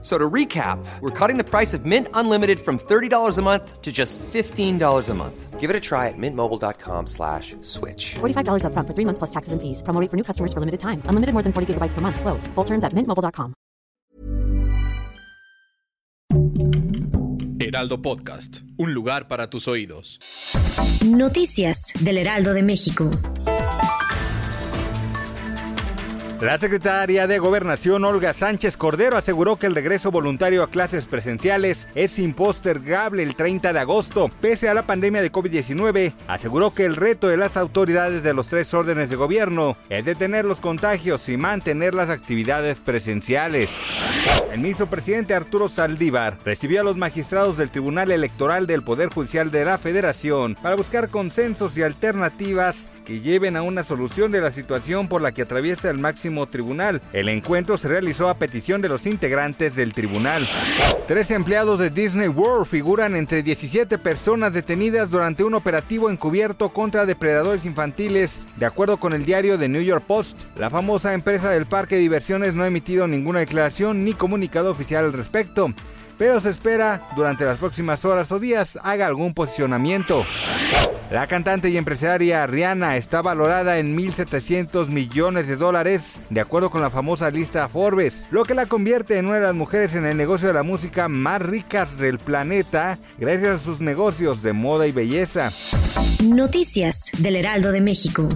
So to recap, we're cutting the price of Mint Unlimited from $30 a month to just $15 a month. Give it a try at mintmobile.com slash switch. $45 upfront for three months plus taxes and fees. Promo rate for new customers for limited time. Unlimited more than 40 gigabytes per month. Slows. Full terms at mintmobile.com. Heraldo Podcast, un lugar para tus oídos. Noticias del Heraldo de México. La secretaria de Gobernación Olga Sánchez Cordero aseguró que el regreso voluntario a clases presenciales es impostergable el 30 de agosto. Pese a la pandemia de COVID-19, aseguró que el reto de las autoridades de los tres órdenes de gobierno es detener los contagios y mantener las actividades presenciales. El ministro presidente Arturo Saldívar recibió a los magistrados del Tribunal Electoral del Poder Judicial de la Federación para buscar consensos y alternativas que lleven a una solución de la situación por la que atraviesa el máximo tribunal. El encuentro se realizó a petición de los integrantes del tribunal. Tres empleados de Disney World figuran entre 17 personas detenidas durante un operativo encubierto contra depredadores infantiles, de acuerdo con el diario The New York Post. La famosa empresa del parque de diversiones no ha emitido ninguna declaración ni comunicado oficial al respecto pero se espera durante las próximas horas o días haga algún posicionamiento. La cantante y empresaria Rihanna está valorada en 1.700 millones de dólares, de acuerdo con la famosa lista Forbes, lo que la convierte en una de las mujeres en el negocio de la música más ricas del planeta, gracias a sus negocios de moda y belleza. Noticias del Heraldo de México.